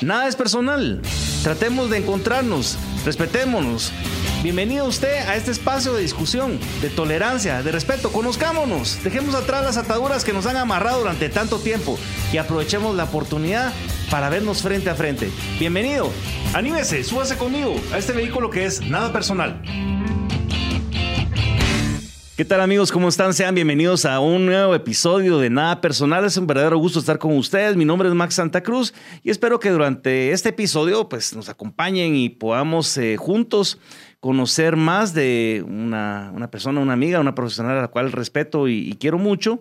Nada es personal. Tratemos de encontrarnos, respetémonos. Bienvenido usted a este espacio de discusión, de tolerancia, de respeto. Conozcámonos, dejemos atrás las ataduras que nos han amarrado durante tanto tiempo y aprovechemos la oportunidad para vernos frente a frente. Bienvenido, anímese, súbase conmigo a este vehículo que es nada personal. ¿Qué tal amigos? ¿Cómo están? Sean bienvenidos a un nuevo episodio de Nada Personal. Es un verdadero gusto estar con ustedes. Mi nombre es Max Santa Cruz y espero que durante este episodio pues, nos acompañen y podamos eh, juntos conocer más de una, persona, una amiga, una profesional a la cual respeto y quiero mucho,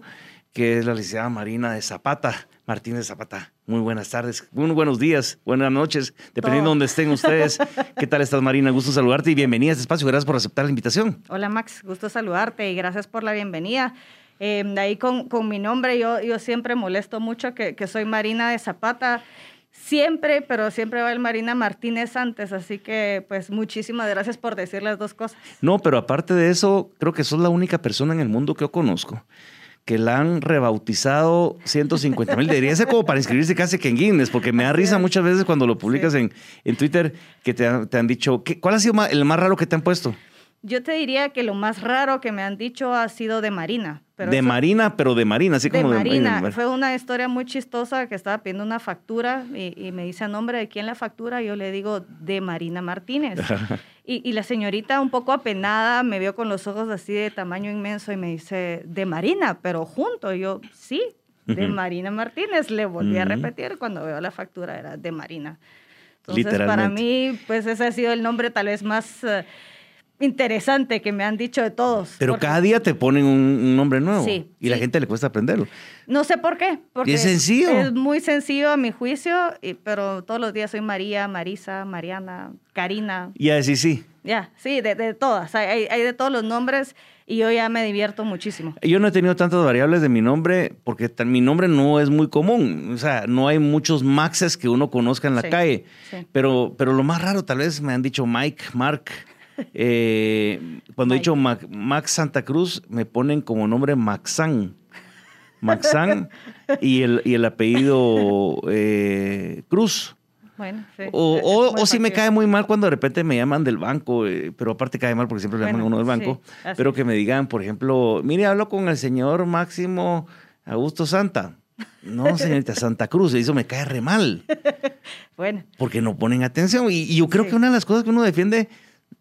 que es la licenciada Marina de Zapata. Martínez Zapata. Muy buenas tardes, muy buenos días, buenas noches, dependiendo de donde estén ustedes. ¿Qué tal estás, Marina? Gusto saludarte y bienvenida a este espacio. Gracias por aceptar la invitación. Hola, Max. Gusto saludarte y gracias por la bienvenida. Eh, de ahí con, con, mi nombre, yo, yo siempre molesto mucho que, que soy Marina de Zapata siempre, pero siempre va el Marina Martínez antes, así que pues muchísimas gracias por decir las dos cosas. No, pero aparte de eso, creo que sos la única persona en el mundo que yo conozco que la han rebautizado 150 mil. Debería ser como para inscribirse casi que en Guinness, porque me da risa muchas veces cuando lo publicas en, en, Twitter que te, han dicho, ¿cuál ha sido el más raro que te han puesto? Yo te diría que lo más raro que me han dicho ha sido de Marina. de Marina, pero de Marina, así como de Marina. Fue una historia muy chistosa que estaba pidiendo una factura y, me dice a nombre de quién la factura. Yo le digo de Marina Martínez. y, la señorita, un poco apenada, me vio con los ojos así de tamaño inmenso y me dice de Marina, pero junto. Y yo, sí, de Marina Martínez. Le volví a repetir cuando veo la factura, era de Marina. Entonces, para mí, pues ese ha sido el nombre tal vez más. Eh, interesante que me han dicho de todos. Pero cada día te ponen un, nombre nuevo. Sí. Y la gente le cuesta aprenderlo. No sé por qué. Porque es sencillo. Es muy sencillo a mi juicio, pero todos los días soy María, Marisa, Mariana, Karina. Y así sí. Ya, sí, de, todas. Hay, hay, de todos los nombres y yo ya me divierto muchísimo. Yo no he tenido tantas variables de mi nombre porque mi nombre no es muy común. O sea, no hay muchos Maxes que uno conozca en la calle. Pero, pero lo más raro, tal vez me han dicho Mike, Mark. Eh, cuando he dicho Max Santa Cruz, me ponen como nombre Maxan. Maxan y el, y el apellido eh, Cruz. Bueno, o, si me cae muy mal cuando de repente me llaman del banco, eh, pero aparte cae mal porque siempre le llaman a uno del banco, pero que me digan, por ejemplo, mire, hablo con el señor Máximo Augusto Santa. No, señorita Santa Cruz, eso me cae re mal. bueno. Porque no ponen atención. Y, yo creo que una de las cosas que uno defiende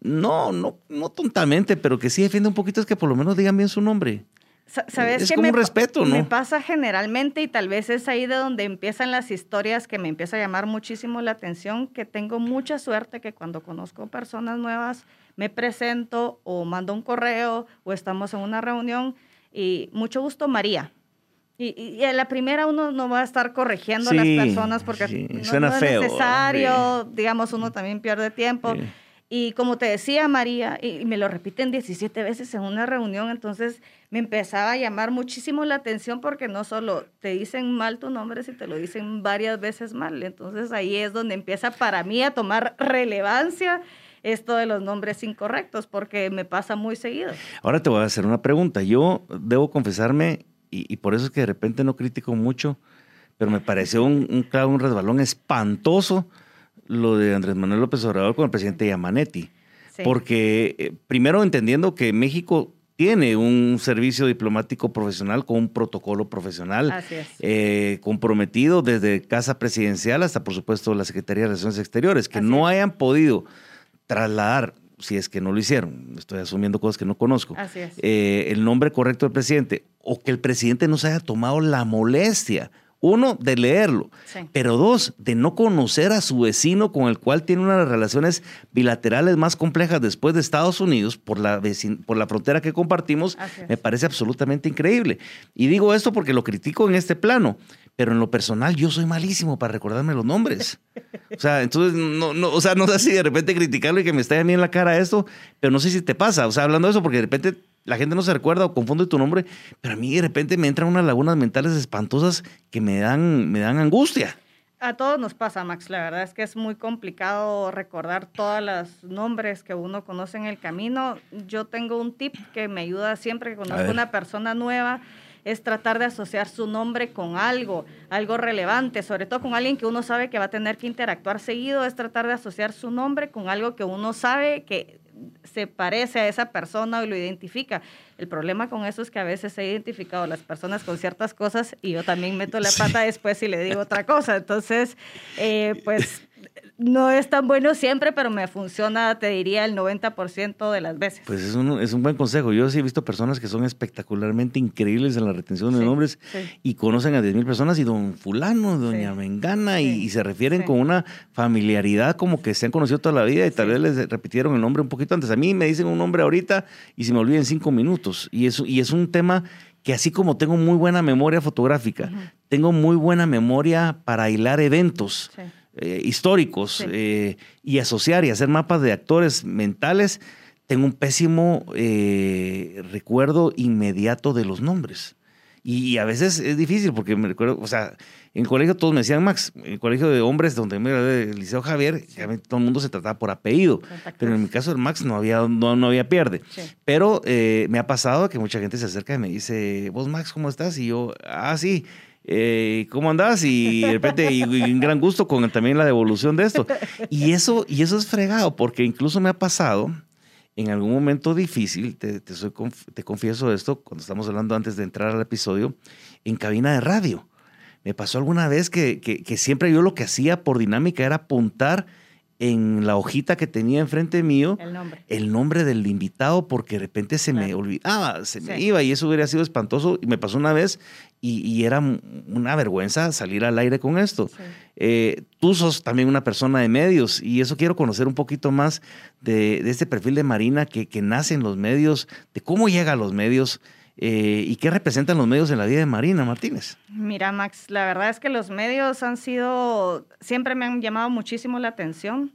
no, no, no tontamente, pero que sí defiende un poquito es que por lo menos digan bien su nombre. ¿Sabes es como un respeto, ¿no? Me pasa generalmente y tal vez es ahí de donde empiezan las historias que me empieza a llamar muchísimo la atención, que tengo mucha suerte que cuando conozco personas nuevas me presento o mando un correo o estamos en una reunión y mucho gusto María. Y, y, a la primera uno no va a estar corrigiendo a las personas porque no, es necesario, digamos, uno también pierde tiempo. Y como te decía María, y me lo repiten 17 veces en una reunión, entonces me empezaba a llamar muchísimo la atención porque no solo te dicen mal tu nombre, si te lo dicen varias veces mal. Entonces ahí es donde empieza para mí a tomar relevancia esto de los nombres incorrectos, porque me pasa muy seguido. Ahora te voy a hacer una pregunta. Yo debo confesarme, y, por eso es que de repente no critico mucho, pero me pareció un, un, un resbalón espantoso lo de Andrés Manuel López Obrador con el presidente Yamanetti. Porque eh, primero entendiendo que México tiene un servicio diplomático profesional con un protocolo profesional eh, comprometido desde Casa Presidencial hasta, por supuesto, la Secretaría de Relaciones Exteriores, que no hayan podido trasladar, si es que no lo hicieron, estoy asumiendo cosas que no conozco, eh, el nombre correcto del presidente, o que el presidente no se haya tomado la molestia uno, de leerlo, pero dos, de no conocer a su vecino con el cual tiene unas relaciones bilaterales más complejas después de Estados Unidos por la, por la frontera que compartimos, me parece absolutamente increíble. Y digo esto porque lo critico en este plano, pero en lo personal yo soy malísimo para recordarme los nombres. O sea, entonces, no, no, o sea, no sé si de repente criticarlo y que me esté a mí en la cara esto, pero no sé si te pasa, o sea, hablando de eso, porque de repente la gente no se recuerda o confunde tu nombre, pero a mí de repente me entran unas lagunas mentales espantosas que me dan, me dan angustia. A todos nos pasa, Max. La verdad es que es muy complicado recordar todos los nombres que uno conoce en el camino. Yo tengo un tip que me ayuda siempre que conozco a una persona nueva es tratar de asociar su nombre con algo, algo relevante, sobre todo con alguien que uno sabe que va a tener que interactuar seguido, es tratar de asociar su nombre con algo que uno sabe que se parece a esa persona o lo identifica. El problema con eso es que a veces he identificado las personas con ciertas cosas y yo también meto la pata después y le digo otra cosa. Entonces, eh, pues no es tan bueno siempre, pero me funciona, te diría, el 90% de las veces. Pues es un, es un buen consejo. Yo sí he visto personas que son espectacularmente increíbles en la retención de nombres y conocen a 10.000 personas y don fulano, doña Mengana, y, se refieren con una familiaridad como que se han conocido toda la vida y tal vez les repitieron el nombre un poquito antes. A mí me dicen un nombre ahorita y se me olvida en cinco minutos. Y es, y es un tema que así como tengo muy buena memoria fotográfica, tengo muy buena memoria para hilar eventos. Eh, históricos eh, y asociar y hacer mapas de actores mentales, tengo un pésimo eh, recuerdo inmediato de los nombres. Y, a veces es difícil porque me recuerdo, o sea, en el colegio todos me decían Max, en el colegio de hombres donde me el Liceo Javier, todo el mundo se trataba por apellido, pero en mi caso el Max no había, no, no había pierde. Pero me ha pasado que mucha gente se acerca y me dice, vos Max, ¿cómo estás? Y yo, ah, sí eh, ¿cómo andás? Y de repente, y, un gran gusto con también la devolución de esto. Y eso, y eso es fregado, porque incluso me ha pasado en algún momento difícil, te, te, soy, te confieso esto, cuando estamos hablando antes de entrar al episodio, en cabina de radio. Me pasó alguna vez que, que, que siempre yo lo que hacía por dinámica era apuntar en la hojita que tenía enfrente mío el nombre, del invitado porque de repente se me olvidaba, se me iba y eso hubiera sido espantoso. Y me pasó una vez y, era una vergüenza salir al aire con esto. Eh, tú sos también una persona de medios y eso quiero conocer un poquito más de, este perfil de Marina que, que, nace en los medios, de cómo llega a los medios. Eh, ¿Y qué representan los medios en la vida de Marina Martínez? Mira, Max, la verdad es que los medios han sido, siempre me han llamado muchísimo la atención.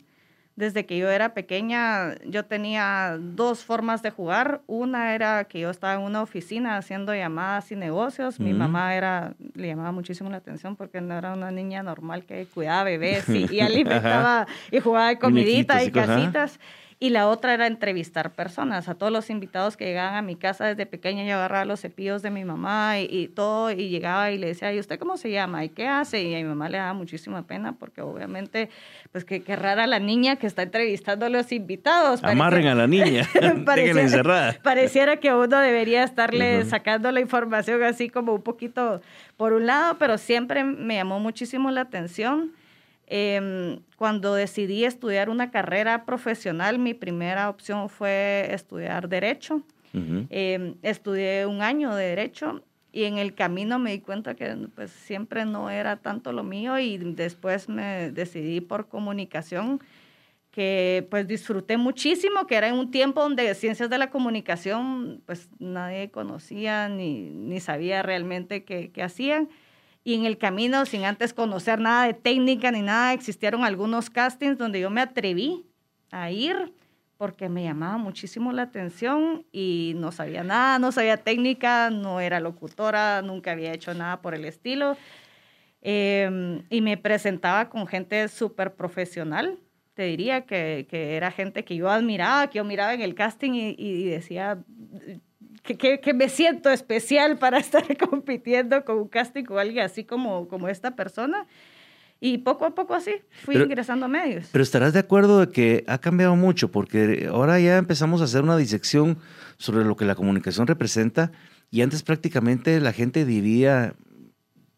Desde que yo era pequeña, yo tenía dos formas de jugar. Una era que yo estaba en una oficina haciendo llamadas y negocios. Mi mamá era, le llamaba muchísimo la atención porque no era una niña normal que cuidaba bebés y, y alimentaba y jugaba de comidita y casitas. Y la otra era entrevistar personas, a todos los invitados que llegaban a mi casa desde pequeña, yo agarraba los cepillos de mi mamá y, todo, y llegaba y le decía, ¿y usted cómo se llama? ¿Y qué hace? Y a mi mamá le daba muchísima pena porque obviamente, pues qué, qué rara la niña que está entrevistando a los invitados. Amarren a la niña, pareciera, encerrada. Pareciera que uno debería estarle sacando la información así como un poquito por un lado, pero siempre me llamó muchísimo la atención Em, cuando decidí estudiar una carrera profesional, mi primera opción fue estudiar derecho. Em, estudié un año de derecho y en el camino me di cuenta que pues siempre no era tanto lo mío y después me decidí por comunicación que pues disfruté muchísimo, que era en un tiempo donde ciencias de la comunicación pues nadie conocía ni, ni sabía realmente qué, qué hacían y en el camino, sin antes conocer nada de técnica ni nada, existieron algunos castings donde yo me atreví a ir porque me llamaba muchísimo la atención y no sabía nada, no sabía técnica, no era locutora, nunca había hecho nada por el estilo. Em, y me presentaba con gente súper profesional, te diría que, que, era gente que yo admiraba, que yo miraba en el casting y, y decía, que, me siento especial para estar compitiendo con un casting con alguien así como, como esta persona. Y poco a poco así fui ingresando a medios. Pero estarás de acuerdo de que ha cambiado mucho, porque ahora ya empezamos a hacer una disección sobre lo que la comunicación representa y antes prácticamente la gente dividía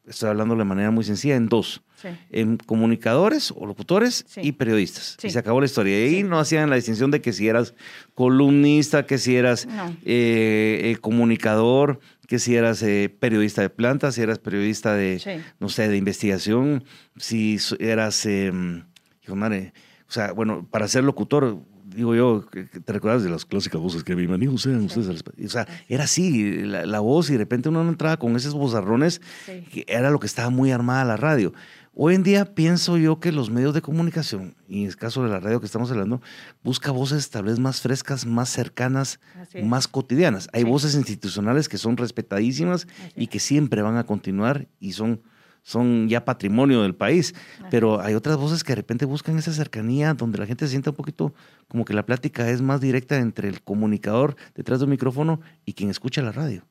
estoy hablando de manera muy sencilla, en dos. En comunicadores o locutores y periodistas. Y se acabó la historia. Y ahí no hacían la distinción de que si eras columnista, que si eras eh, comunicador, que si eras eh, periodista de planta, si eras periodista de, no sé, de investigación, si eras, em, hijo madre, o sea, bueno, para ser locutor, digo yo, ¿te recuerdas de las clásicas voces que bienvenidos sean ustedes? O sea, era así, la, voz y de repente uno no entraba con esos bozarrones, que era lo que estaba muy armada la radio. Hoy en día pienso yo que los medios de comunicación, y en el caso de la radio que estamos hablando, busca voces tal vez más frescas, más cercanas, más cotidianas. Hay voces institucionales que son respetadísimas y que siempre van a continuar y son son ya patrimonio del país, pero hay otras voces que de repente buscan esa cercanía donde la gente se sienta un poquito como que la plática es más directa entre el comunicador detrás del micrófono y quien escucha la radio.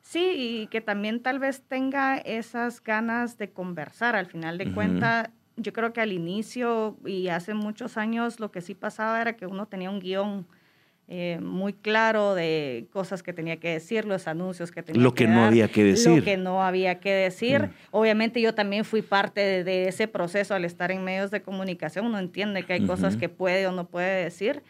Sí, y que también tal vez tenga esas ganas de conversar. Al final de cuentas, yo creo que al inicio y hace muchos años lo que sí pasaba era que uno tenía un guion eh, muy claro de cosas que tenía que decir, los anuncios que tenía lo que, no había que decir. Lo que no había que decir. Mm. Obviamente yo también fui parte de, ese proceso al estar en medios de comunicación. Uno entiende que hay cosas que puede o no puede decir,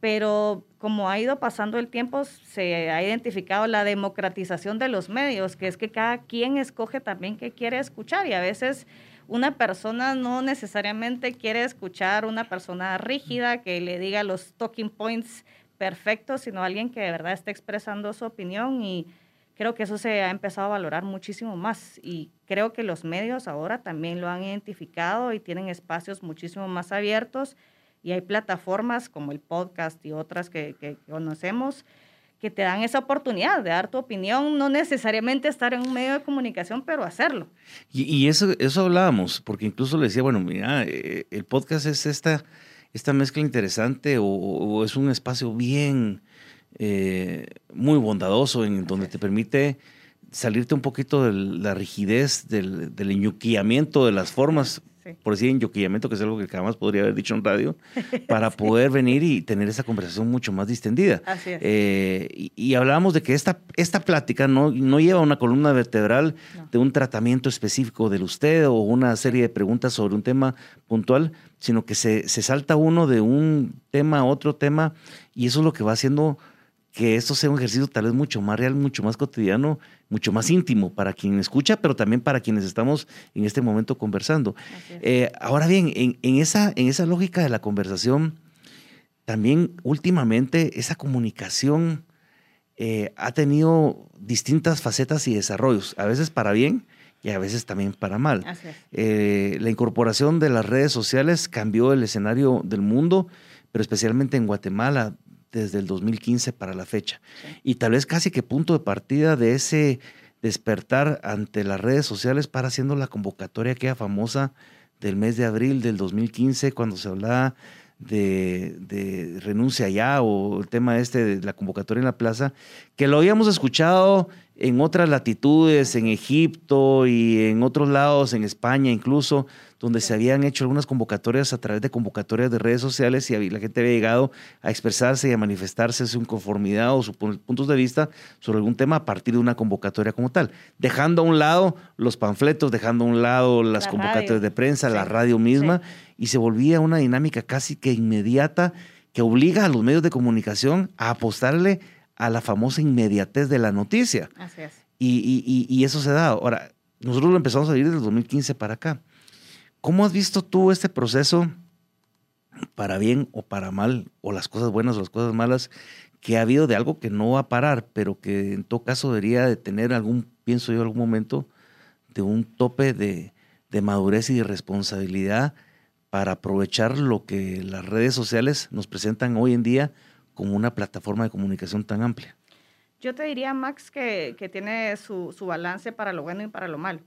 pero como ha ido pasando el tiempo, se ha identificado la democratización de los medios, que es que cada quien escoge también qué quiere escuchar y a veces una persona no necesariamente quiere escuchar una persona rígida que le diga los talking points perfecto, sino alguien que de verdad esté expresando su opinión y creo que eso se ha empezado a valorar muchísimo más y creo que los medios ahora también lo han identificado y tienen espacios muchísimo más abiertos y hay plataformas como el podcast y otras que, conocemos que te dan esa oportunidad de dar tu opinión, no necesariamente estar en un medio de comunicación, pero hacerlo. Y, eso, eso hablábamos, porque incluso le decía, bueno, mira, eh, el podcast es esta esta mezcla interesante o, es un espacio bien, eh, muy bondadoso en donde te permite salirte un poquito de la rigidez, del, del de las formas, por decir enjuquillamiento, que es algo que jamás podría haber dicho en radio, para poder venir y tener esa conversación mucho más distendida. Así es. Eh, y, hablábamos de que esta, esta plática no, no lleva una columna vertebral de un tratamiento específico del usted o una serie de preguntas sobre un tema puntual, sino que se, se salta uno de un tema a otro tema y eso es lo que va haciendo que esto sea un ejercicio tal vez mucho más real, mucho más cotidiano, mucho más íntimo para quien escucha, pero también para quienes estamos en este momento conversando. Eh, ahora bien, en, esa, en esa lógica de la conversación, también últimamente esa comunicación eh, ha tenido distintas facetas y desarrollos, a veces para bien y a veces también para mal. Eh, la incorporación de las redes sociales cambió el escenario del mundo, pero especialmente en Guatemala desde el 2015 para la fecha. Y tal vez casi que punto de partida de ese despertar ante las redes sociales para haciendo la convocatoria aquella famosa del mes de abril del 2015, cuando se hablaba de, de, renuncia ya o el tema este de la convocatoria en la plaza, que lo habíamos escuchado en otras latitudes, en Egipto y en otros lados, en España incluso, donde se habían hecho algunas convocatorias a través de convocatorias de redes sociales y la gente había llegado a expresarse y a manifestarse su inconformidad o sus puntos de vista sobre algún tema a partir de una convocatoria como tal, dejando a un lado los panfletos, dejando a un lado las convocatorias de prensa, la radio misma, y se volvía una dinámica casi que inmediata que obliga a los medios de comunicación a apostarle a la famosa inmediatez de la noticia. Así es. Y, eso se da. Ahora, nosotros lo empezamos a vivir desde el 2015 para acá. ¿Cómo has visto tú este proceso, para bien o para mal, o las cosas buenas o las cosas malas, que ha habido de algo que no va a parar, pero que en todo caso debería de tener algún, pienso yo, algún momento de un tope de, de madurez y de responsabilidad para aprovechar lo que las redes sociales nos presentan hoy en día como una plataforma de comunicación tan amplia? Yo te diría, Max, que, que tiene su, su, balance para lo bueno y para lo malo.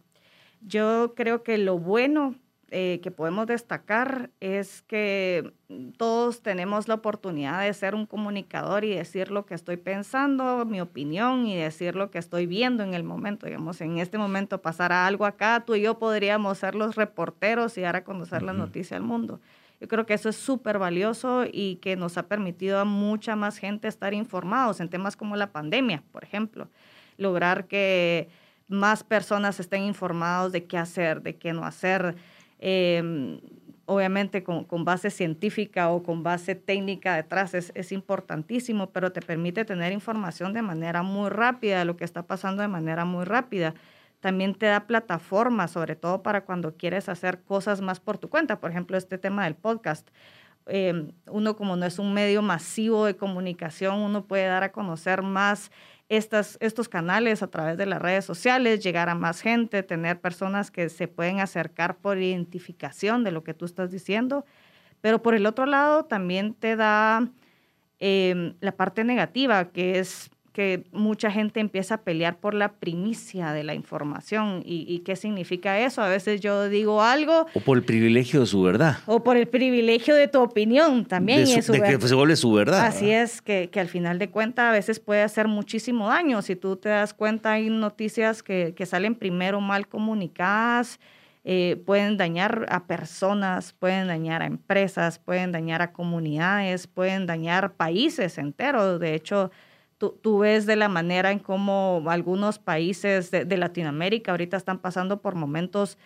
Yo creo que lo bueno eh, que podemos destacar es que todos tenemos la oportunidad de ser un comunicador y decir lo que estoy pensando, mi opinión y decir lo que estoy viendo en el momento. Digamos, en este momento pasará algo acá, tú y yo podríamos ser los reporteros y dar a conocer la noticia al mundo. Yo creo que eso es súper valioso y que nos ha permitido a mucha más gente estar informados en temas como la pandemia, por ejemplo. Lograr que más personas estén informados de qué hacer, de qué no hacer. Em, obviamente con, base científica o con base técnica detrás es, es, importantísimo, pero te permite tener información de manera muy rápida, de lo que está pasando de manera muy rápida también te da plataforma, sobre todo para cuando quieres hacer cosas más por tu cuenta. Por ejemplo, este tema del podcast. Em, uno como no es un medio masivo de comunicación, uno puede dar a conocer más estos canales a través de las redes sociales, llegar a más gente, tener personas que se pueden acercar por identificación de lo que tú estás diciendo. Pero por el otro lado, también te da em, la parte negativa, que es que mucha gente empieza a pelear por la primicia de la información. ¿Y, qué significa eso? A veces yo digo algo... O por el privilegio de su verdad. O por el privilegio de tu opinión también. De, de que se vuelve su verdad. Así es, que, que, al final de cuentas a veces puede hacer muchísimo daño. Si tú te das cuenta, hay noticias que, que salen primero mal comunicadas, eh, pueden dañar a personas, pueden dañar a empresas, pueden dañar a comunidades, pueden dañar países enteros. De hecho, tú, ves de la manera en cómo algunos países de, Latinoamérica ahorita están pasando por momentos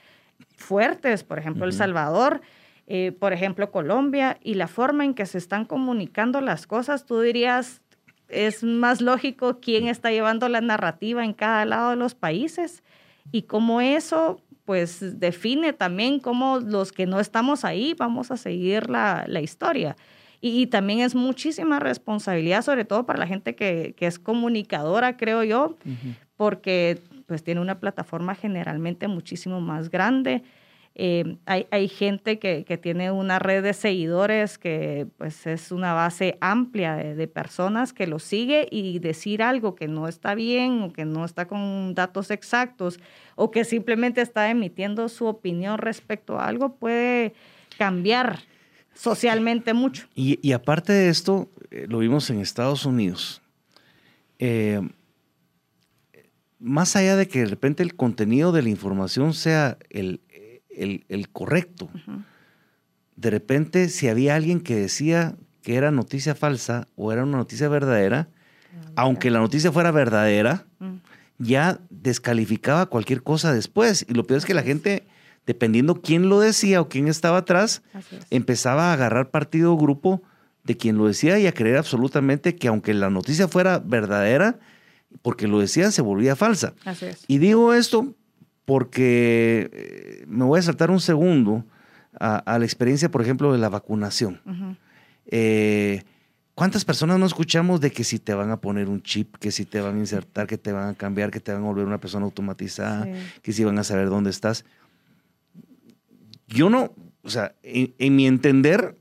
fuertes, por ejemplo, El Salvador, eh, por ejemplo, Colombia, y la forma en que se están comunicando las cosas, tú dirías, es más lógico quién está llevando la narrativa en cada lado de los países y cómo eso pues define también cómo los que no estamos ahí vamos a seguir la, la historia. Y, también es muchísima responsabilidad, sobre todo para la gente que, que es comunicadora, creo yo, porque pues tiene una plataforma generalmente muchísimo más grande. Eh, hay, hay, gente que, que, tiene una red de seguidores que pues es una base amplia de, de, personas que lo sigue y decir algo que no está bien o que no está con datos exactos o que simplemente está emitiendo su opinión respecto a algo puede cambiar socialmente mucho. Y, aparte de esto, eh, lo vimos en Estados Unidos. Eh, más allá de que de repente el contenido de la información sea el, correcto, de repente si había alguien que decía que era noticia falsa o era una noticia verdadera, aunque la noticia fuera verdadera, ya descalificaba cualquier cosa después. Y lo peor es que la gente dependiendo quién lo decía o quién estaba atrás, empezaba a agarrar partido o grupo de quien lo decía y a creer absolutamente que aunque la noticia fuera verdadera, porque lo decían, se volvía falsa. Y digo esto porque eh, me voy a saltar un segundo a, la experiencia, por ejemplo, de la vacunación. Eh, ¿Cuántas personas no escuchamos de que si te van a poner un chip, que si te van a insertar, que te van a cambiar, que te van a volver una persona automatizada, que si van a saber dónde estás? Yo no, o sea, en, mi entender,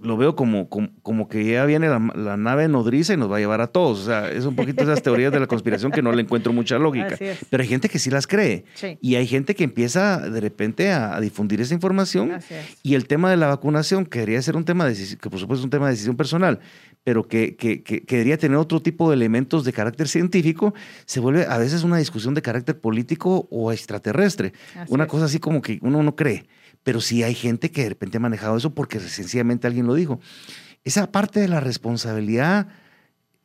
lo veo como, como, que ya viene la, nave nodriza y nos va a llevar a todos. O sea, es un poquito esas teorías de la conspiración que no le encuentro mucha lógica. Pero hay gente que sí las cree. Y hay gente que empieza de repente a, difundir esa información. Y el tema de la vacunación, que debería ser un tema, de, que por supuesto es un tema de decisión personal, pero que, que, que, debería tener otro tipo de elementos de carácter científico, se vuelve a veces una discusión de carácter político o extraterrestre. una cosa así como que uno no cree pero sí hay gente que de repente ha manejado eso porque sencillamente alguien lo dijo. Esa parte de la responsabilidad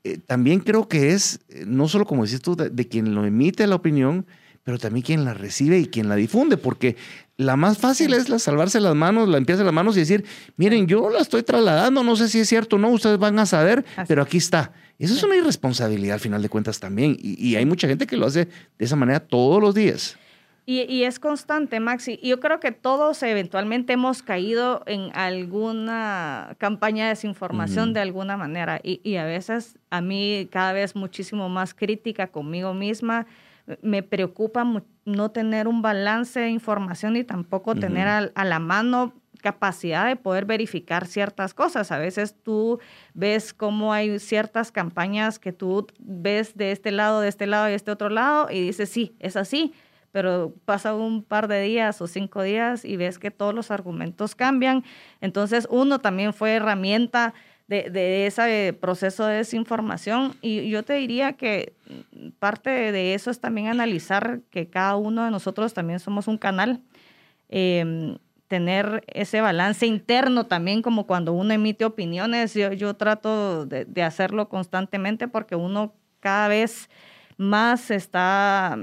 eh, también creo que es, eh, no solo como decís tú, de, quien lo emite la opinión, pero también quien la recibe y quien la difunde, porque la más fácil es la salvarse las manos, la limpiarse las manos y decir, miren, yo la estoy trasladando, no sé si es cierto o no, ustedes van a saber, pero aquí está. Eso es una irresponsabilidad al final de cuentas también, y hay mucha gente que lo hace de esa manera todos los días. Y, es constante, Maxi. Y yo creo que todos eventualmente hemos caído en alguna campaña de desinformación de alguna manera. Y, a veces a mí cada vez muchísimo más crítica conmigo misma. Me preocupa no tener un balance de información y tampoco tener a, la mano capacidad de poder verificar ciertas cosas. A veces tú ves cómo hay ciertas campañas que tú ves de este lado, de este lado y de este otro lado y dices, sí, es así pero pasa un par de días o cinco días y ves que todos los argumentos cambian. Entonces, uno también fue herramienta de, de ese proceso de desinformación y yo te diría que parte de eso es también analizar que cada uno de nosotros también somos un canal. Em, tener ese balance interno también, como cuando uno emite opiniones, yo, yo trato de hacerlo constantemente porque uno cada vez más está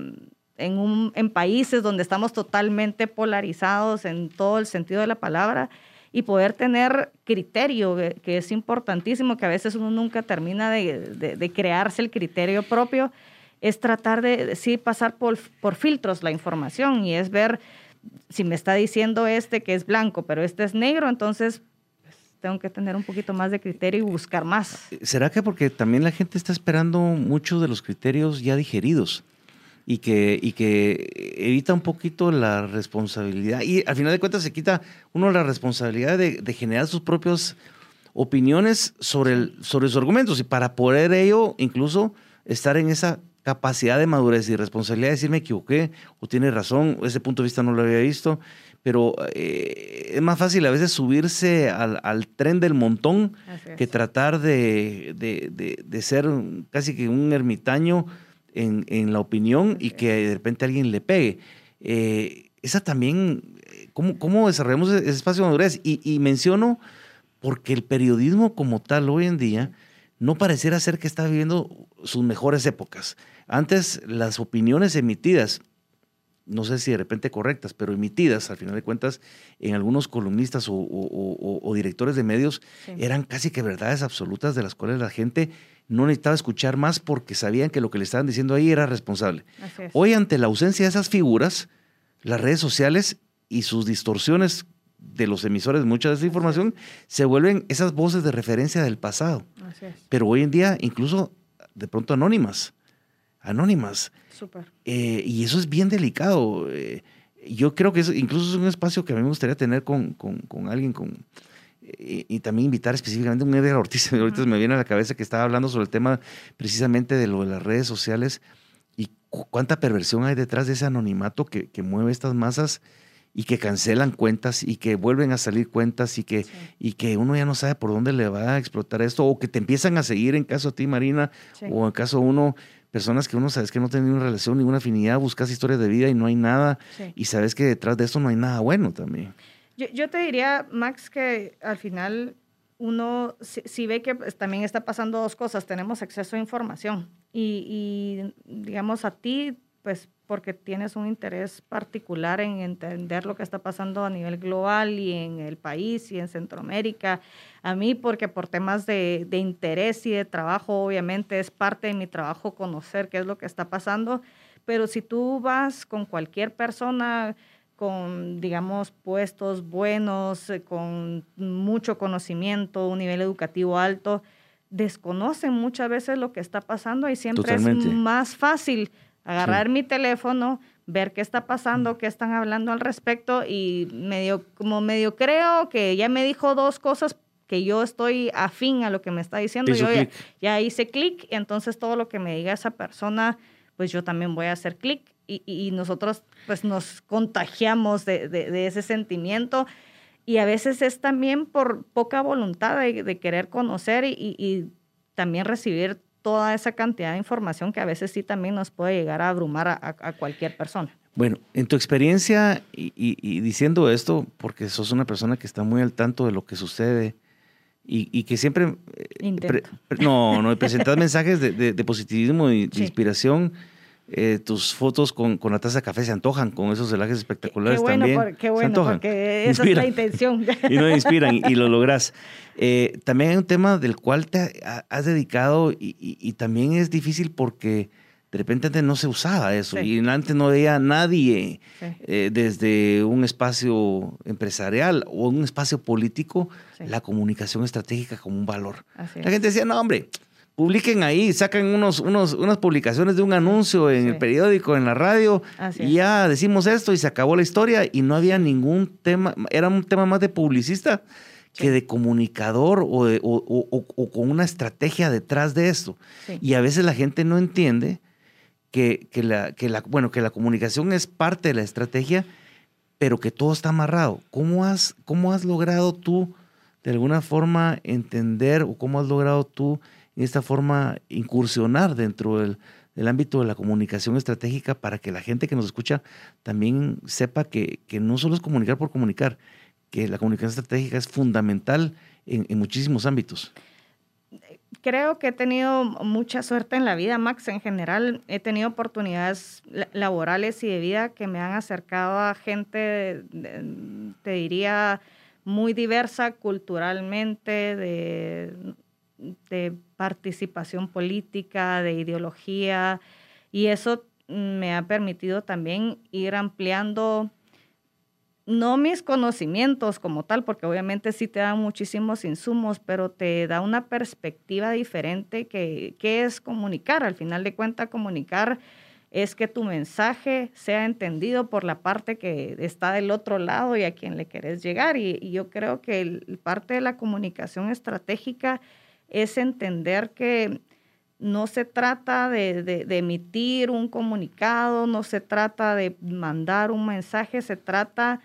en, países donde estamos totalmente polarizados en todo el sentido de la palabra y poder tener criterio, que es importantísimo, que a veces uno nunca termina de, crearse el criterio propio, es tratar de, sí, pasar por, por filtros la información y es ver si me está diciendo este que es blanco, pero este es negro, entonces pues, tengo que tener un poquito más de criterio y buscar más. ¿Será que porque también la gente está esperando muchos de los criterios ya digeridos? Y que, y que evita un poquito la responsabilidad. Y al final de cuentas se quita uno la responsabilidad de, generar sus propias opiniones sobre, el, sobre sus argumentos. Y para poder ello incluso estar en esa capacidad de madurez y responsabilidad de decir me equivoqué o tiene razón, ese punto de vista no lo había visto, pero eh, es más fácil a veces subirse al, tren del montón que tratar de, de, ser casi que un ermitaño en, en la opinión y que de repente alguien le pegue. Eh, esa también, ¿cómo, ¿cómo, desarrollamos ese espacio de madurez? Y, y menciono porque el periodismo como tal hoy en día no pareciera ser que está viviendo sus mejores épocas. Antes las opiniones emitidas, no sé si de repente correctas, pero emitidas, al final de cuentas, en algunos columnistas o, directores de medios, eran casi que verdades absolutas de las cuales la gente no necesitaba escuchar más porque sabían que lo que le estaban diciendo ahí era responsable. Hoy, ante la ausencia de esas figuras, las redes sociales y sus distorsiones de los emisores, mucha de esa información, se vuelven esas voces de referencia del pasado. Pero hoy en día, incluso de pronto anónimas. Anónimas. Eh, y eso es bien delicado. Eh, yo creo que incluso es un espacio que a mí me gustaría tener con, alguien, con, eh, y, también invitar específicamente a un Edgar Ortiz. Ahorita me viene a la cabeza que estaba hablando sobre el tema precisamente de lo de las redes sociales y cuánta perversión hay detrás de ese anonimato que, que mueve estas masas y que cancelan cuentas y que vuelven a salir cuentas y que, y que uno ya no sabe por dónde le va a explotar esto o que te empiezan a seguir en caso a ti, Marina, o en caso uno, personas que uno sabes que no tienen ninguna relación, ninguna afinidad, buscas historias de vida y no hay nada y sabes que detrás de esto no hay nada bueno también. Yo, yo te diría, Max, que al final uno si, ve que pues, también está pasando dos cosas, tenemos acceso a información y, y digamos a ti, pues porque tienes un interés particular en entender lo que está pasando a nivel global y en el país y en Centroamérica. A mí, porque por temas de, interés y de trabajo, obviamente es parte de mi trabajo conocer qué es lo que está pasando. Pero si tú vas con cualquier persona con, digamos, puestos buenos, eh, con mucho conocimiento, un nivel educativo alto, desconocen muchas veces lo que está pasando y siempre es más fácil agarrar mi teléfono, ver qué está pasando, qué están hablando al respecto y medio, como medio creo que ya me dijo dos cosas que yo estoy afín a lo que me está diciendo, yo ya, hice clic, entonces todo lo que me diga esa persona, pues yo también voy a hacer clic. Y, nosotros pues nos contagiamos de, ese sentimiento. Y a veces es también por poca voluntad de, querer conocer y, y también recibir toda esa cantidad de información que a veces sí también nos puede llegar a abrumar a, cualquier persona. Bueno, en tu experiencia y, diciendo esto, porque sos una persona que está muy al tanto de lo que sucede y, que siempre... Eh, no, no, presentas mensajes de, positivismo y de inspiración eh, tus fotos con, con, la taza de café se antojan con esos celajes espectaculares qué bueno, también. qué bueno, porque esa es la intención. Y no inspiran y, lo logras. Eh, también hay un tema del cual te has dedicado y, también es difícil porque de repente antes no se usaba eso y antes no veía a nadie eh, desde un espacio empresarial o un espacio político la comunicación estratégica como un valor. la gente decía, no, hombre, publiquen ahí, sacan unos, unos, unas publicaciones de un anuncio en el periódico, en la radio, y ya decimos esto y se acabó la historia y no había ningún tema, era un tema más de publicista que de comunicador o, o, con una estrategia detrás de esto. Y a veces la gente no entiende que, que, la, que, la, bueno, que la comunicación es parte de la estrategia, pero que todo está amarrado. ¿Cómo has, cómo has logrado tú, de alguna forma, entender o cómo has logrado tú de esta forma incursionar dentro del, ámbito de la comunicación estratégica para que la gente que nos escucha también sepa que, no solo es comunicar por comunicar, que la comunicación estratégica es fundamental en, muchísimos ámbitos. Creo que he tenido mucha suerte en la vida, Max. En general, he tenido oportunidades laborales y de vida que me han acercado a gente, te diría, muy diversa culturalmente, de de participación política, de ideología, y eso me ha permitido también ir ampliando no mis conocimientos como tal, porque obviamente sí te da muchísimos insumos, pero te da una perspectiva diferente que, es comunicar. Al final de cuentas, comunicar es que tu mensaje sea entendido por la parte que está del otro lado y a quien le querés llegar. Y, yo creo que parte de la comunicación estratégica es entender que no se trata de, emitir un comunicado, no se trata de mandar un mensaje, se trata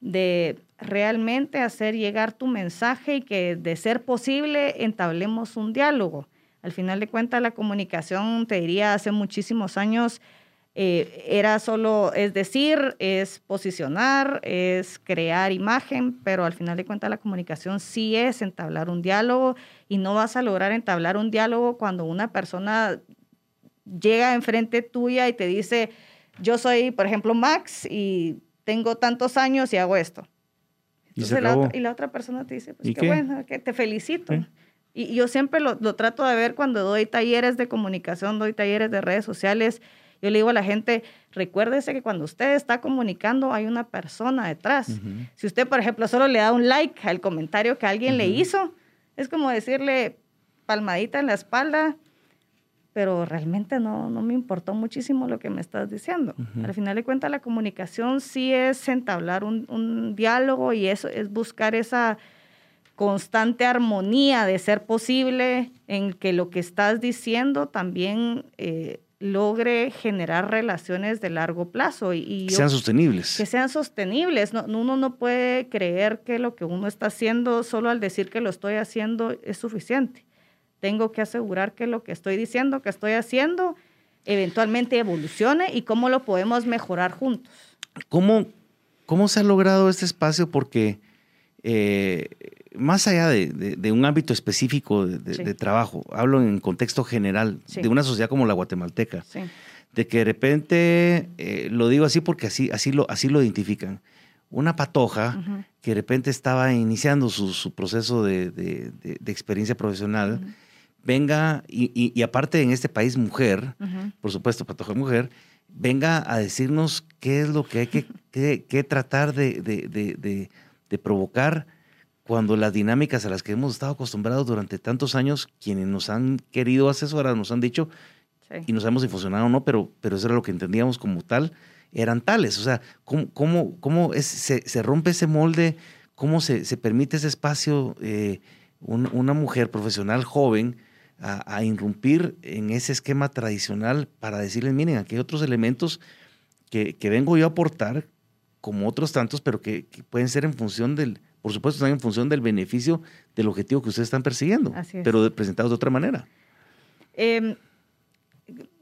de realmente hacer llegar tu mensaje y que de ser posible entablemos un diálogo. Al final de cuentas, la comunicación, te diría, hace muchísimos años eh, era solo, es decir, es posicionar, es crear imagen, pero al final de cuentas la comunicación sí es entablar un diálogo y no vas a lograr entablar un diálogo cuando una persona llega enfrente tuya y te dice, yo soy, por ejemplo, Max y tengo tantos años y hago esto. ¿Y, la otra, persona te dice, pues qué, bueno, que te felicito. Y, yo siempre lo, lo trato de ver cuando doy talleres de comunicación, doy talleres de redes sociales yo le digo a la gente, recuérdese que cuando usted está comunicando hay una persona detrás. Si usted, por ejemplo, solo le da un like al comentario que alguien le hizo, es como decirle palmadita en la espalda, pero realmente no, no me importó muchísimo lo que me estás diciendo. Al final de cuentas, la comunicación sí es entablar un, un, diálogo y eso es buscar esa constante armonía de ser posible en que lo que estás diciendo también eh, logre generar relaciones de largo plazo. Y, que sean sostenibles. Que sean sostenibles. No, uno no puede creer que lo que uno está haciendo, solo al decir que lo estoy haciendo, es suficiente. Tengo que asegurar que lo que estoy diciendo, que estoy haciendo, eventualmente evolucione y cómo lo podemos mejorar juntos. ¿Cómo, cómo se ha logrado este espacio? Porque eh, más allá de, un ámbito específico de, trabajo, hablo en contexto general de una sociedad como la guatemalteca, de que de repente, eh, lo digo así porque así, así, lo, así lo identifican, una patoja que de repente estaba iniciando su, proceso de, experiencia profesional, venga, y, aparte en este país mujer, por supuesto, patoja mujer, venga a decirnos qué es lo que hay que, que tratar de provocar cuando las dinámicas a las que hemos estado acostumbrados durante tantos años, quienes nos han querido asesorar, nos han dicho, y no sabemos si funcionaba o no, pero, pero eso era lo que entendíamos como tal, eran tales. O sea, ¿cómo, cómo, cómo es, se, rompe ese molde? ¿Cómo se, se permite ese espacio, eh, una mujer profesional joven, a, irrumpir en ese esquema tradicional para decirles, miren, aquí hay otros elementos que, que vengo yo a aportar, como otros tantos, pero que pueden ser en función del, por supuesto, están en función del beneficio del objetivo que ustedes están persiguiendo, pero presentados de otra manera. Em,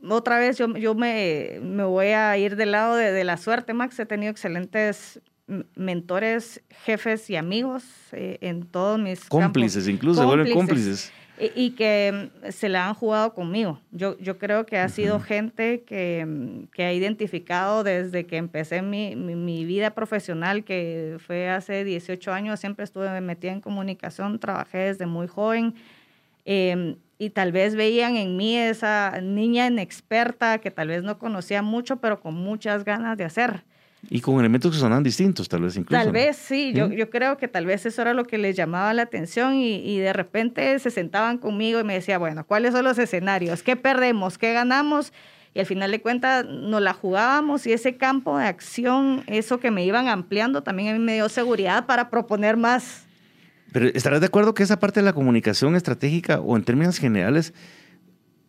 otra vez yo, yo me, me, voy a ir del lado de, la suerte, Max. He tenido excelentes mentores, jefes y amigos eh, en todos mis cómplices, incluso, cómplices. cómplices y, que mm, se la han jugado conmigo. Yo, yo creo que ha sido gente que, mm, que, ha identificado desde que empecé mi, mi, vida profesional, que fue hace 18 años, siempre estuve metida en comunicación, trabajé desde muy joven. Em, y tal vez veían en mí esa niña inexperta que tal vez no conocía mucho, pero con muchas ganas de hacer. Y con elementos que sonan distintos, tal vez incluso. Tal vez sí, yo, yo creo que tal vez eso era lo que les llamaba la atención y, y, de repente se sentaban conmigo y me decía, bueno, ¿cuáles son los escenarios? ¿Qué perdemos? ¿Qué ganamos? Y al final de cuentas nos la jugábamos y ese campo de acción, eso que me iban ampliando, también a mí me dio seguridad para proponer más. Pero estarás de acuerdo que esa parte de la comunicación estratégica o en términos generales,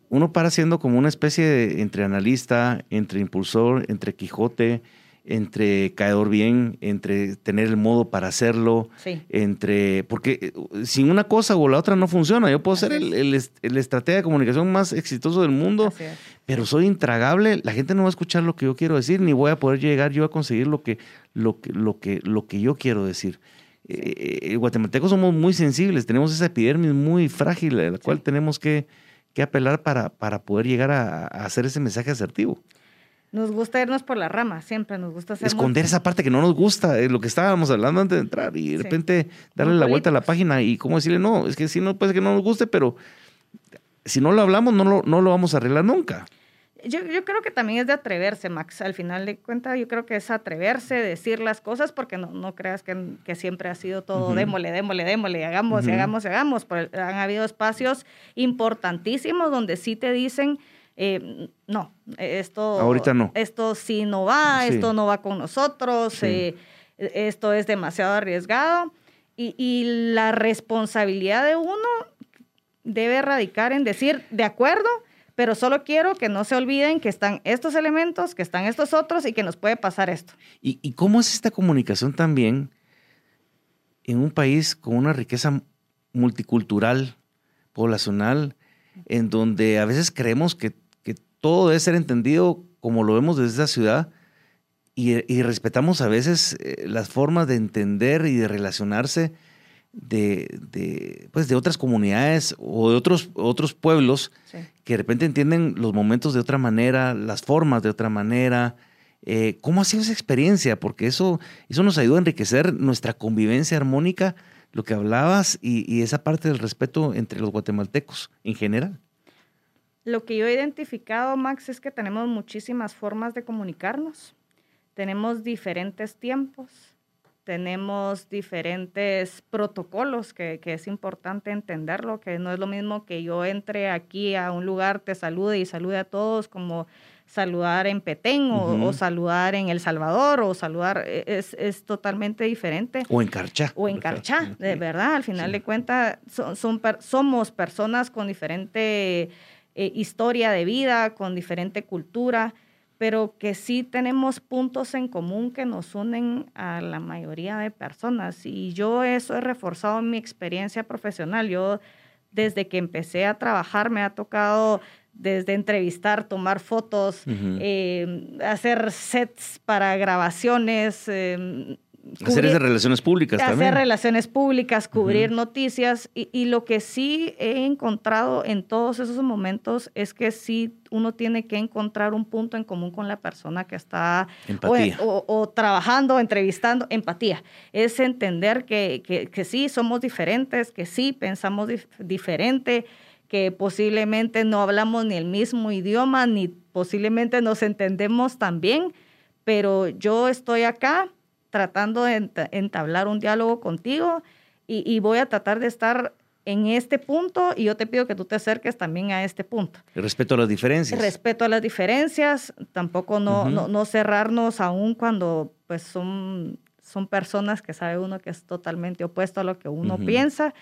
uno para siendo como una especie de entre analista, entre impulsor, entre Quijote, entre caer bien, entre tener el modo para hacerlo, entre, porque eh, sin una cosa o la otra no funciona. Yo puedo ser el, el, estratega de comunicación más exitoso del mundo, pero soy intragable, la gente no va a escuchar lo que yo quiero decir, ni voy a poder llegar yo a conseguir lo que, lo que, lo que, lo que yo quiero decir. Eh, eh guatemaltecos somos muy sensibles, tenemos esa epidermis muy frágil, a la cual tenemos que, que apelar para, para poder llegar a hacer ese mensaje asertivo. Nos gusta irnos por la rama, siempre nos gusta hacer. Esconder esa parte que no nos gusta, es lo que estábamos hablando antes de entrar, y de repente darle la vuelta a la página y cómo decirle, no, es que si no puede que no nos guste, pero si no lo hablamos, no lo, no lo vamos a arreglar nunca. Yo, yo, creo que también es de atreverse, Max. Al final de cuentas, yo creo que es atreverse, decir las cosas, porque no, no creas que, que siempre ha sido todo démosle, démosle, démosle, hagamos, hagamos, hagamos. han habido espacios importantísimos donde sí te dicen eh, no, esto, Ahorita no. esto sí no va, esto no va con nosotros, eh, esto es demasiado arriesgado. Y, la responsabilidad de uno, debe radicar en decir, de acuerdo, pero solo quiero que no se olviden que están estos elementos, que están estos otros y que nos puede pasar esto. ¿Y, cómo es esta comunicación también en un país con una riqueza multicultural, poblacional, en donde a veces creemos que, todo debe ser entendido como lo vemos desde esa ciudad y, respetamos a veces eh, las formas de entender y de relacionarse de, pues de otras comunidades o de otros, otros pueblos que de repente entienden los momentos de otra manera, las formas de otra manera. Eh, ¿Cómo ha sido esa experiencia? Porque eso, eso nos ayuda a enriquecer nuestra convivencia armónica, lo que hablabas, y, y esa parte del respeto entre los guatemaltecos en general. Lo que yo he identificado, Max, es que tenemos muchísimas formas de comunicarnos. Tenemos diferentes tiempos, tenemos diferentes protocolos que, es importante entenderlo, que no es lo mismo que yo entre aquí a un lugar, te salude y salude a todos como saludar en Petén o, saludar en El Salvador o saludar e, es, totalmente diferente. O en Carchá. O en Carchá, de verdad, al final de cuentas son, somos personas con diferente eh, historia de vida, con diferente cultura pero que sí tenemos puntos en común que nos unen a la mayoría de personas. Y yo eso he reforzado en mi experiencia profesional. Yo desde que empecé a trabajar me ha tocado desde entrevistar, tomar fotos, eh, hacer sets para grabaciones, eh, hacer esas relaciones públicas hacer también. Hacer relaciones públicas, cubrir noticias. Y, lo que sí he encontrado en todos esos momentos es que sí uno tiene que encontrar un punto en común con la persona que está o, trabajando, entrevistando. Empatía. Es entender que, que, sí somos diferentes, que sí pensamos diferente, que posiblemente no hablamos ni el mismo idioma, ni posiblemente nos entendemos también, pero yo estoy acá tratando de entablar un diálogo contigo y, voy a tratar de estar en este punto y yo te pido que tú te acerques también a este punto. respeto a las diferencias. respeto a las diferencias, tampoco no, no, cerrarnos aún cuando pues son, son personas que sabe uno que es totalmente opuesto a lo que uno piensa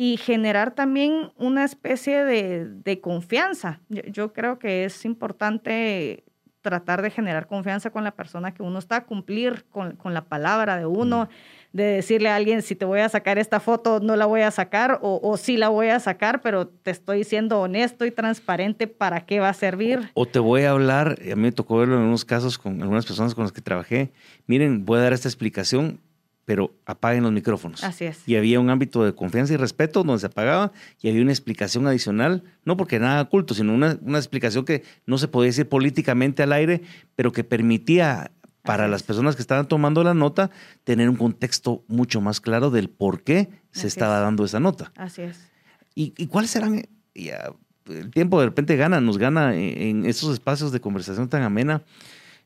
y generar también una especie de, confianza. yo, creo que es importante tratar de generar confianza con la persona que uno está, cumplir con, la palabra de uno, de decirle a alguien, si te voy a sacar esta foto, no la voy a sacar, o, o sí la voy a sacar, pero te estoy siendo honesto y transparente para qué va a servir. O, te voy a hablar, a mí me tocó verlo en unos casos con algunas personas con las que trabajé, miren, voy a dar esta explicación, pero apaguen los micrófonos. Así es. Y había un ámbito de confianza y respeto donde se apagaba y había una explicación adicional, no porque nada oculto, sino una, una explicación que no se podía decir políticamente al aire, pero que permitía para las personas que estaban tomando la nota tener un contexto mucho más claro del por qué se estaba dando esa nota. Así es. ¿Y, cuáles serán? el tiempo de repente gana, nos gana en, en esos espacios de conversación tan amena,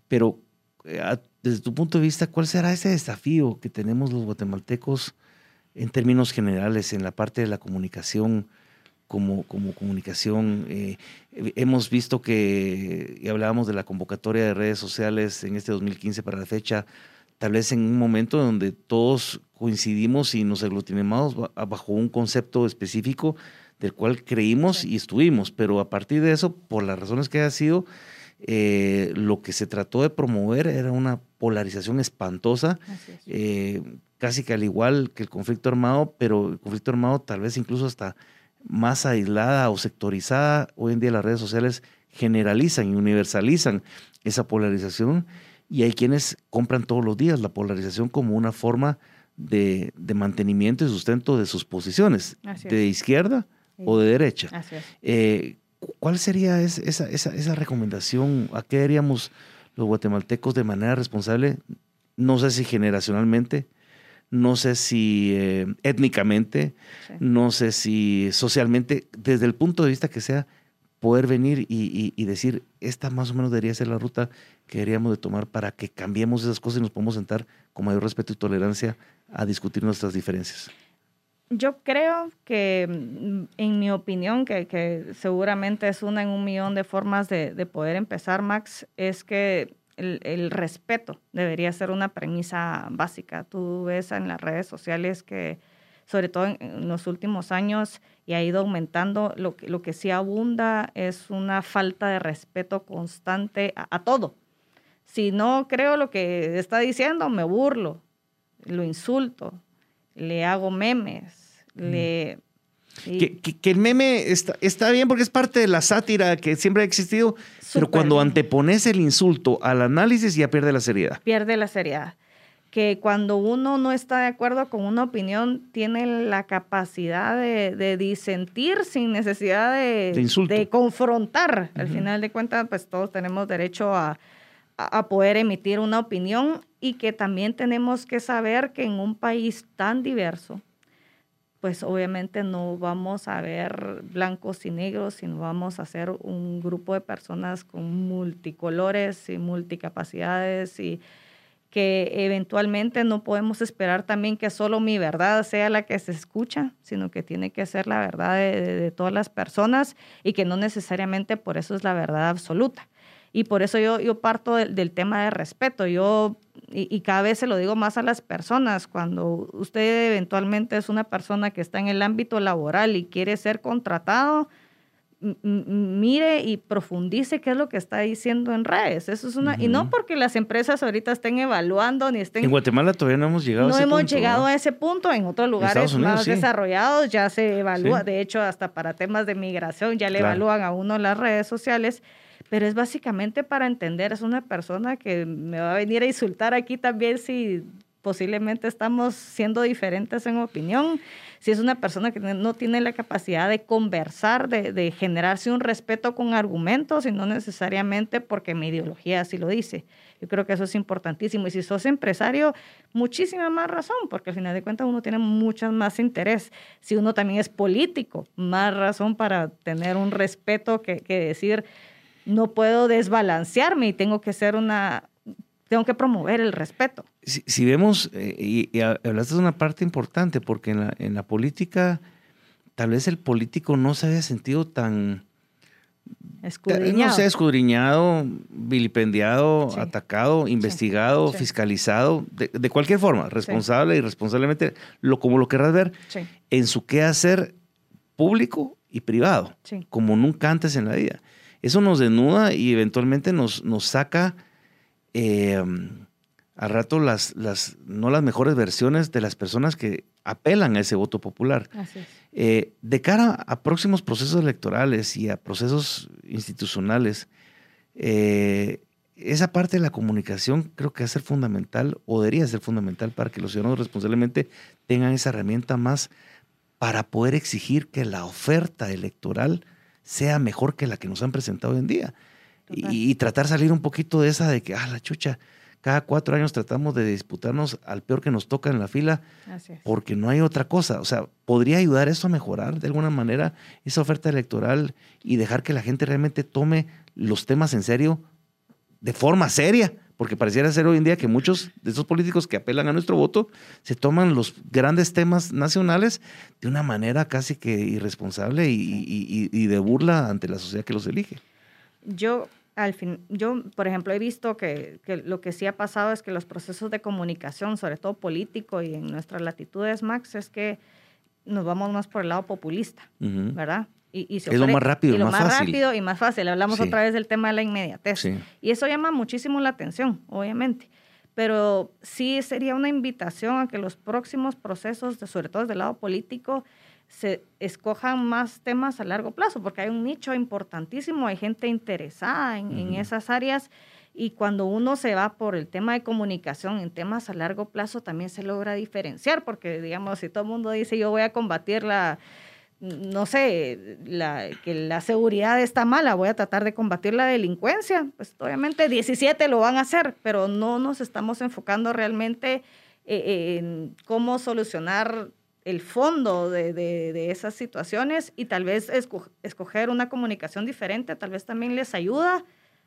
pero eh, desde tu punto de vista, ¿cuál será ese desafío que tenemos los guatemaltecos en términos generales en la parte de la comunicación? Como, como comunicación. Eh, hemos visto que, y hablábamos de la convocatoria de redes sociales en este 2015 para la fecha, tal vez en un momento donde todos coincidimos y nos aglutinamos bajo un concepto específico del cual creímos y estuvimos, pero a partir de eso, por las razones que haya sido, eh, lo que se trató de promover era una polarización espantosa, eh, casi que al igual que el conflicto armado, pero el conflicto armado tal vez incluso hasta más aislada o sectorizada. Hoy en día las redes sociales generalizan y universalizan esa polarización y hay quienes compran todos los días la polarización como una forma de, mantenimiento y sustento de sus posiciones, de izquierda o de derecha. Eh, ¿Cuál sería esa, esa, recomendación? ¿A qué haríamos los guatemaltecos de manera responsable? No sé si generacionalmente, no sé si eh, étnicamente, no sé si socialmente, desde el punto de vista que sea, poder venir y, decir, esta más o menos debería ser la ruta que deberíamos de tomar para que cambiemos esas cosas y nos podamos sentar con mayor respeto y tolerancia a discutir nuestras diferencias. Yo creo que, mm, en mi opinión, que, seguramente es una en un millón de formas de, poder empezar, Max, es que el, respeto debería ser una premisa básica. Tú ves en las redes sociales que sobre todo en, los últimos años, y ha ido aumentando. Lo que, lo que sí abunda es una falta de respeto constante a, todo. Si no creo lo que está diciendo, me burlo, lo insulto, le hago memes, le... Que, el meme está, está, bien porque es parte de la sátira que siempre ha existido, pero cuando antepones el insulto al análisis ya pierde la seriedad. Pierde la seriedad. Que cuando uno no está de acuerdo con una opinión, tiene la capacidad de, disentir sin necesidad de, confrontar. Al final de cuentas, pues todos tenemos derecho a, poder emitir una opinión y que también tenemos que saber que en un país tan diverso, pues obviamente no vamos a ver blancos y negros, sino vamos a ser un grupo de personas con multicolores y multicapacidades y que eventualmente no podemos esperar también que solo mi verdad sea la que se escucha, sino que tiene que ser la verdad de, todas las personas y que no necesariamente por eso es la verdad absoluta. Y por eso yo, yo parto del, tema de respeto. Yo, y, y, cada vez se lo digo más a las personas, cuando usted eventualmente es una persona que está en el ámbito laboral y quiere ser contratado, mire y profundice qué es lo que está diciendo en redes. Eso es una y no porque las empresas ahorita estén evaluando ni estén En Guatemala todavía no hemos llegado a ese punto. No hemos llegado a ese punto, en otros lugares más desarrollados ya se evalúa, de hecho hasta para temas de migración ya le evalúan a uno las redes sociales, pero es básicamente para entender, es una persona que me va a venir a insultar aquí también si posiblemente estamos siendo diferentes en opinión si es una persona que no tiene la capacidad de conversar, de, generarse un respeto con argumentos y no necesariamente porque mi ideología así lo dice. Yo creo que eso es importantísimo. Y si sos empresario, muchísima más razón, porque al final de cuentas uno tiene mucho más interés. Si uno también es político, más razón para tener un respeto que, que decir, no puedo desbalancearme y tengo que ser una, tengo que promover el respeto. Si, vemos, eh, y, hablaste de una parte importante, porque en la, en la, política, tal vez el político no se haya sentido tan... Escudriñado. No sé, escudriñado, vilipendiado, atacado, investigado, fiscalizado, de, cualquier forma, responsable y responsablemente, lo, como lo querrás ver, en su quehacer público y privado, como nunca antes en la vida. Eso nos denuda y eventualmente nos, nos saca eh, al rato las, las, no las mejores versiones de las personas que apelan a ese voto popular. Eh, de cara a próximos procesos electorales y a procesos institucionales, eh, esa parte de la comunicación creo que va a ser fundamental o debería ser fundamental para que los ciudadanos responsablemente tengan esa herramienta más para poder exigir que la oferta electoral sea mejor que la que nos han presentado hoy en día y, tratar de salir un poquito de esa de que, ah, la chucha, cada cuatro años tratamos de disputarnos al peor que nos toca en la fila porque no hay otra cosa. O sea, ¿podría ayudar eso a mejorar de alguna manera esa oferta electoral y dejar que la gente realmente tome los temas en serio de forma seria? Porque pareciera ser hoy en día que muchos de esos políticos que apelan a nuestro voto se toman los grandes temas nacionales de una manera casi que irresponsable y de burla ante la sociedad que los elige. Yo al fin, yo, por ejemplo, he visto que, lo que sí ha pasado es que los procesos de comunicación, sobre todo político y en nuestras latitudes, Max, es que nos vamos más por el lado populista, ¿verdad? Y, es lo más rápido, y lo más, rápido y más fácil. Hablamos otra vez del tema de la inmediatez. Y eso llama muchísimo la atención, obviamente. Pero sí sería una invitación a que los próximos procesos, sobre todo del lado político, se escojan más temas a largo plazo, porque hay un nicho importantísimo, hay gente interesada en, esas áreas y cuando uno se va por el tema de comunicación en temas a largo plazo también se logra diferenciar, porque digamos, si todo el mundo dice yo voy a combatir la, no sé, que la seguridad está mala, voy a tratar de combatir la delincuencia, pues obviamente 17 lo van a hacer, pero no nos estamos enfocando realmente eh, en cómo solucionar el fondo de, esas situaciones y tal vez escoger una comunicación diferente, tal vez también les ayuda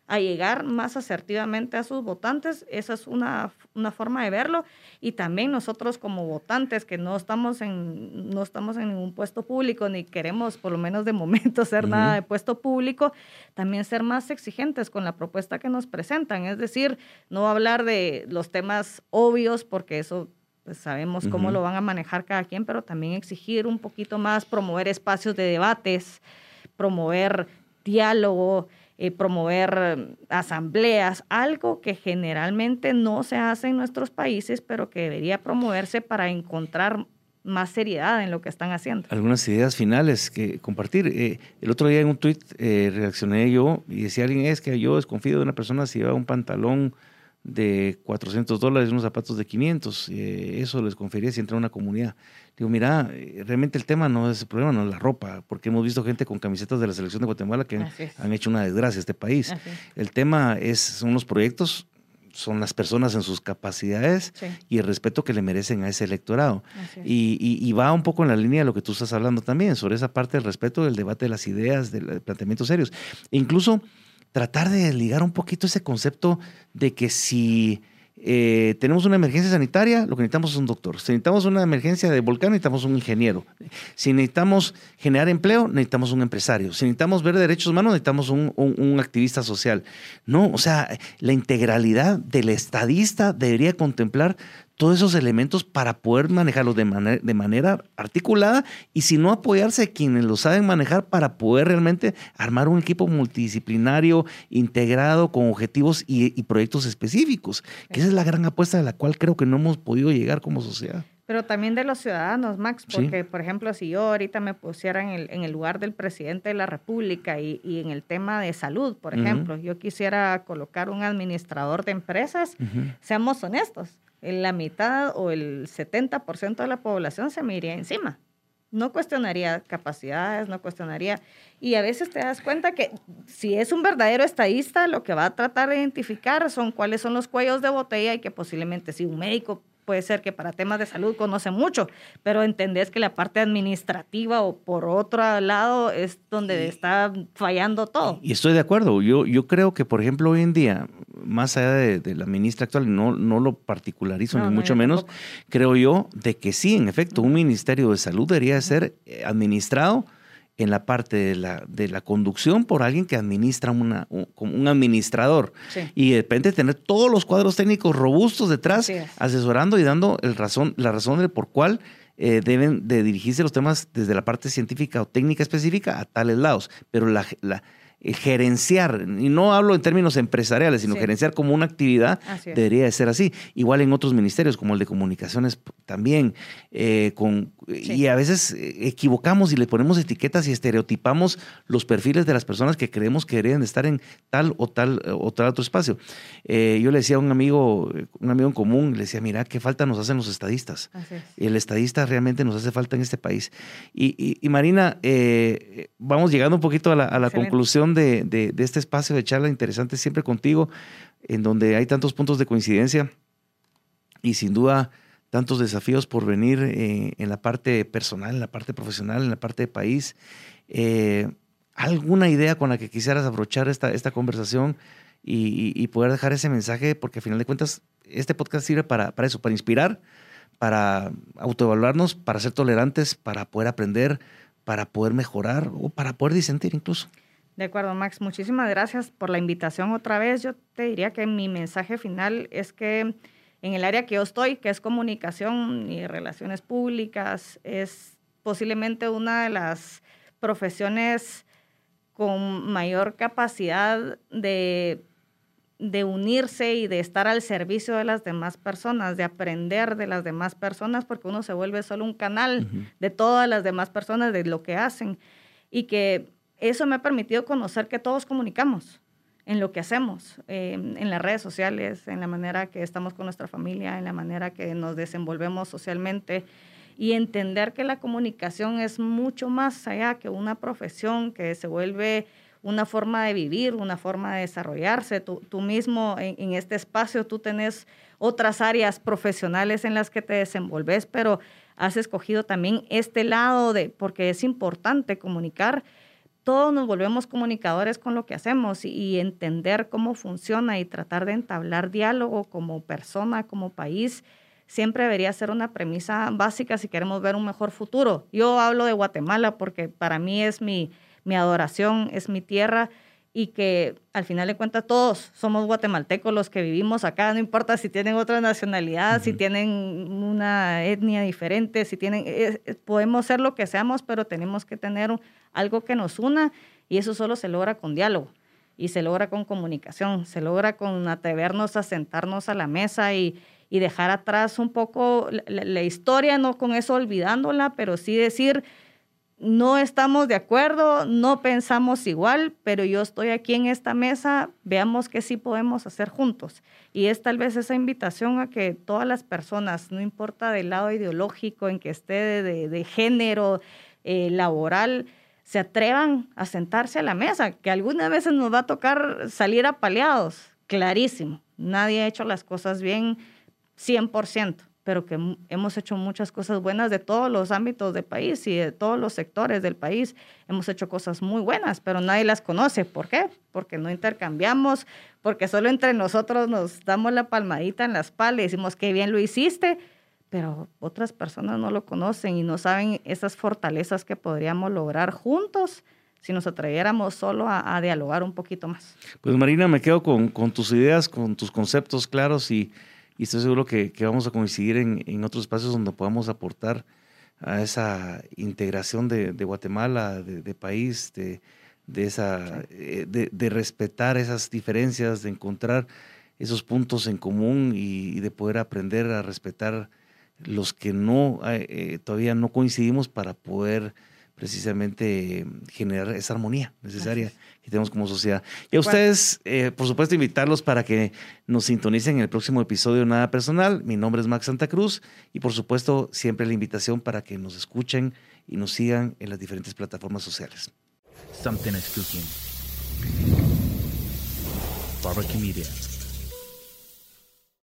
a llegar más asertivamente a sus votantes. Esa es una, forma de verlo. Y también nosotros como votantes que no estamos, en, no estamos en ningún puesto público ni queremos, por lo menos de momento, ser nada de puesto público, también ser más exigentes con la propuesta que nos presentan. Es decir, no hablar de los temas obvios porque eso pues sabemos cómo lo van a manejar cada quien, pero también exigir un poquito más, promover espacios de debates, promover diálogo, eh, promover asambleas, algo que generalmente no se hace en nuestros países, pero que debería promoverse para encontrar más seriedad en lo que están haciendo. Algunas ideas finales que compartir. Eh, el otro día en un tuit eh, reaccioné yo y decía alguien, es que yo desconfío de una persona si lleva un pantalón de 400 dólares, unos zapatos de 500. Eh, eso les confería si entra a una comunidad. Digo, mira, eh, realmente el tema no es el problema, no es la ropa, porque hemos visto gente con camisetas de la selección de Guatemala que han, hecho una desgracia a este país. El tema es, son los proyectos, son las personas en sus capacidades y el respeto que le merecen a ese electorado. Y, y, va un poco en la línea de lo que tú estás hablando también, sobre esa parte del respeto, del debate de las ideas, del planteamientos serios. incluso tratar de ligar un poquito ese concepto de que si eh, tenemos una emergencia sanitaria, lo que necesitamos es un doctor. Si necesitamos una emergencia de volcán, necesitamos un ingeniero. Si necesitamos generar empleo, necesitamos un empresario. Si necesitamos ver derechos humanos, necesitamos un, un activista social. No, o sea, la integralidad del estadista debería contemplar todos esos elementos para poder manejarlos de, manera, de manera articulada y si no apoyarse a quienes lo saben manejar para poder realmente armar un equipo multidisciplinario, integrado, con objetivos y, proyectos específicos, que esa es la gran apuesta de la cual creo que no hemos podido llegar como sociedad. Pero también de los ciudadanos, Max, porque, por ejemplo, si yo ahorita me pusiera en el, en el lugar del presidente de la República y, y en el tema de salud, por ejemplo, yo quisiera colocar un administrador de empresas, seamos honestos, la mitad o el 70% de la población se me iría encima. No cuestionaría capacidades, no cuestionaría. Y a veces te das cuenta que si es un verdadero estadista, lo que va a tratar de identificar son cuáles son los cuellos de botella y que posiblemente si un médico puede ser que para temas de salud conoce mucho, pero entendés que la parte administrativa o por otro lado es donde está fallando todo. Y estoy de acuerdo. Yo, yo creo que, por ejemplo, hoy en día, más allá de, la ministra actual, no, no lo particularizo ni mucho menos, creo yo de que sí, en efecto, un ministerio de salud debería ser eh, administrado en la parte de la, de la conducción por alguien que administra una, un, como un administrador. Y de repente tener todos los cuadros técnicos robustos detrás, asesorando y dando el razón, la razón de por cuál eh, deben de dirigirse los temas desde la parte científica o técnica específica a tales lados. Pero la, la gerenciar, y no hablo en términos empresariales, sino gerenciar como una actividad, debería de ser así. Igual en otros ministerios, como el de comunicaciones también, eh, con, y a veces eh, equivocamos y le ponemos etiquetas y estereotipamos los perfiles de las personas que creemos que deberían de estar en tal o tal o tal otro espacio. yo le decía a un amigo, un amigo en común, le decía, mira, qué falta nos hacen los estadistas. El estadista realmente nos hace falta en este país. Y, Marina, vamos llegando un poquito a la conclusión de, este espacio de charla interesante siempre contigo, en donde hay tantos puntos de coincidencia y sin duda tantos desafíos por venir eh, en la parte personal, en la parte profesional, en la parte de país. Eh, ¿Alguna idea con la que quisieras abrochar esta, esta conversación y, poder dejar ese mensaje? Porque al final de cuentas, este podcast sirve para, para eso, para inspirar, para autoevaluarnos, para ser tolerantes, para poder aprender, para poder mejorar o para poder disentir incluso. De acuerdo, Max. Muchísimas gracias por la invitación otra vez. Yo te diría que mi mensaje final es que en el área que yo estoy, que es comunicación y relaciones públicas, es posiblemente una de las profesiones con mayor capacidad de, de unirse y de estar al servicio de las demás personas, de aprender de las demás personas, porque uno se vuelve solo un canal de todas las demás personas, de lo que hacen. Y que eso me ha permitido conocer que todos comunicamos en lo que hacemos, em, en las redes sociales, en la manera que estamos con nuestra familia, en la manera que nos desenvolvemos socialmente y entender que la comunicación es mucho más allá que una profesión que se vuelve una forma de vivir, una forma de desarrollarse. Tú, mismo en, en, este espacio, tú tenés otras áreas profesionales en las que te desenvolves, pero has escogido también este lado de, porque es importante comunicar todos nos volvemos comunicadores con lo que hacemos y, entender cómo funciona y tratar de entablar diálogo como persona, como país, siempre debería ser una premisa básica si queremos ver un mejor futuro. Yo hablo de Guatemala porque para mí es mi, mi adoración, es mi tierra y que al final de cuentas todos somos guatemaltecos los que vivimos acá, no importa si tienen otra nacionalidad, si tienen una etnia diferente, si tienen, eh, eh, podemos ser lo que seamos, pero tenemos que tener algo que nos una y eso solo se logra con diálogo y se logra con comunicación, se logra con atrevernos a sentarnos a la mesa y, y dejar atrás un poco la, la historia, no con eso olvidándola, pero sí decir no estamos de acuerdo, no pensamos igual, pero yo estoy aquí en esta mesa, veamos qué sí podemos hacer juntos. Y es tal vez esa invitación a que todas las personas, no importa del lado ideológico en que esté, de, género, eh, laboral, se atrevan a sentarse a la mesa, que algunas veces nos va a tocar salir apaleados, clarísimo. Nadie ha hecho las cosas bien 100% pero que hemos hecho muchas cosas buenas de todos los ámbitos del país y de todos los sectores del país. Hemos hecho cosas muy buenas, pero nadie las conoce. ¿Por qué? Porque no intercambiamos, porque solo entre nosotros nos damos la palmadita en la espalda y decimos qué bien lo hiciste, pero otras personas no lo conocen y no saben esas fortalezas que podríamos lograr juntos si nos atreviéramos solo a, dialogar un poquito más. Pues Marina, me quedo con, con tus ideas, con tus conceptos claros y y estoy seguro que, vamos a coincidir en, otros espacios donde podamos aportar a esa integración de, Guatemala, de, país, de, esa, eh, de, respetar esas diferencias, de encontrar esos puntos en común y, de poder aprender a respetar los que no eh, eh, todavía no coincidimos para poder precisamente generar esa armonía necesaria que tenemos como sociedad. Y a ustedes, eh, por supuesto, invitarlos para que nos sintonicen en el próximo episodio de Nada Personal. Mi nombre es Max Santa Cruz y, por supuesto, siempre la invitación para que nos escuchen y nos sigan en las diferentes plataformas sociales. Something is cooking. Barbecue Media.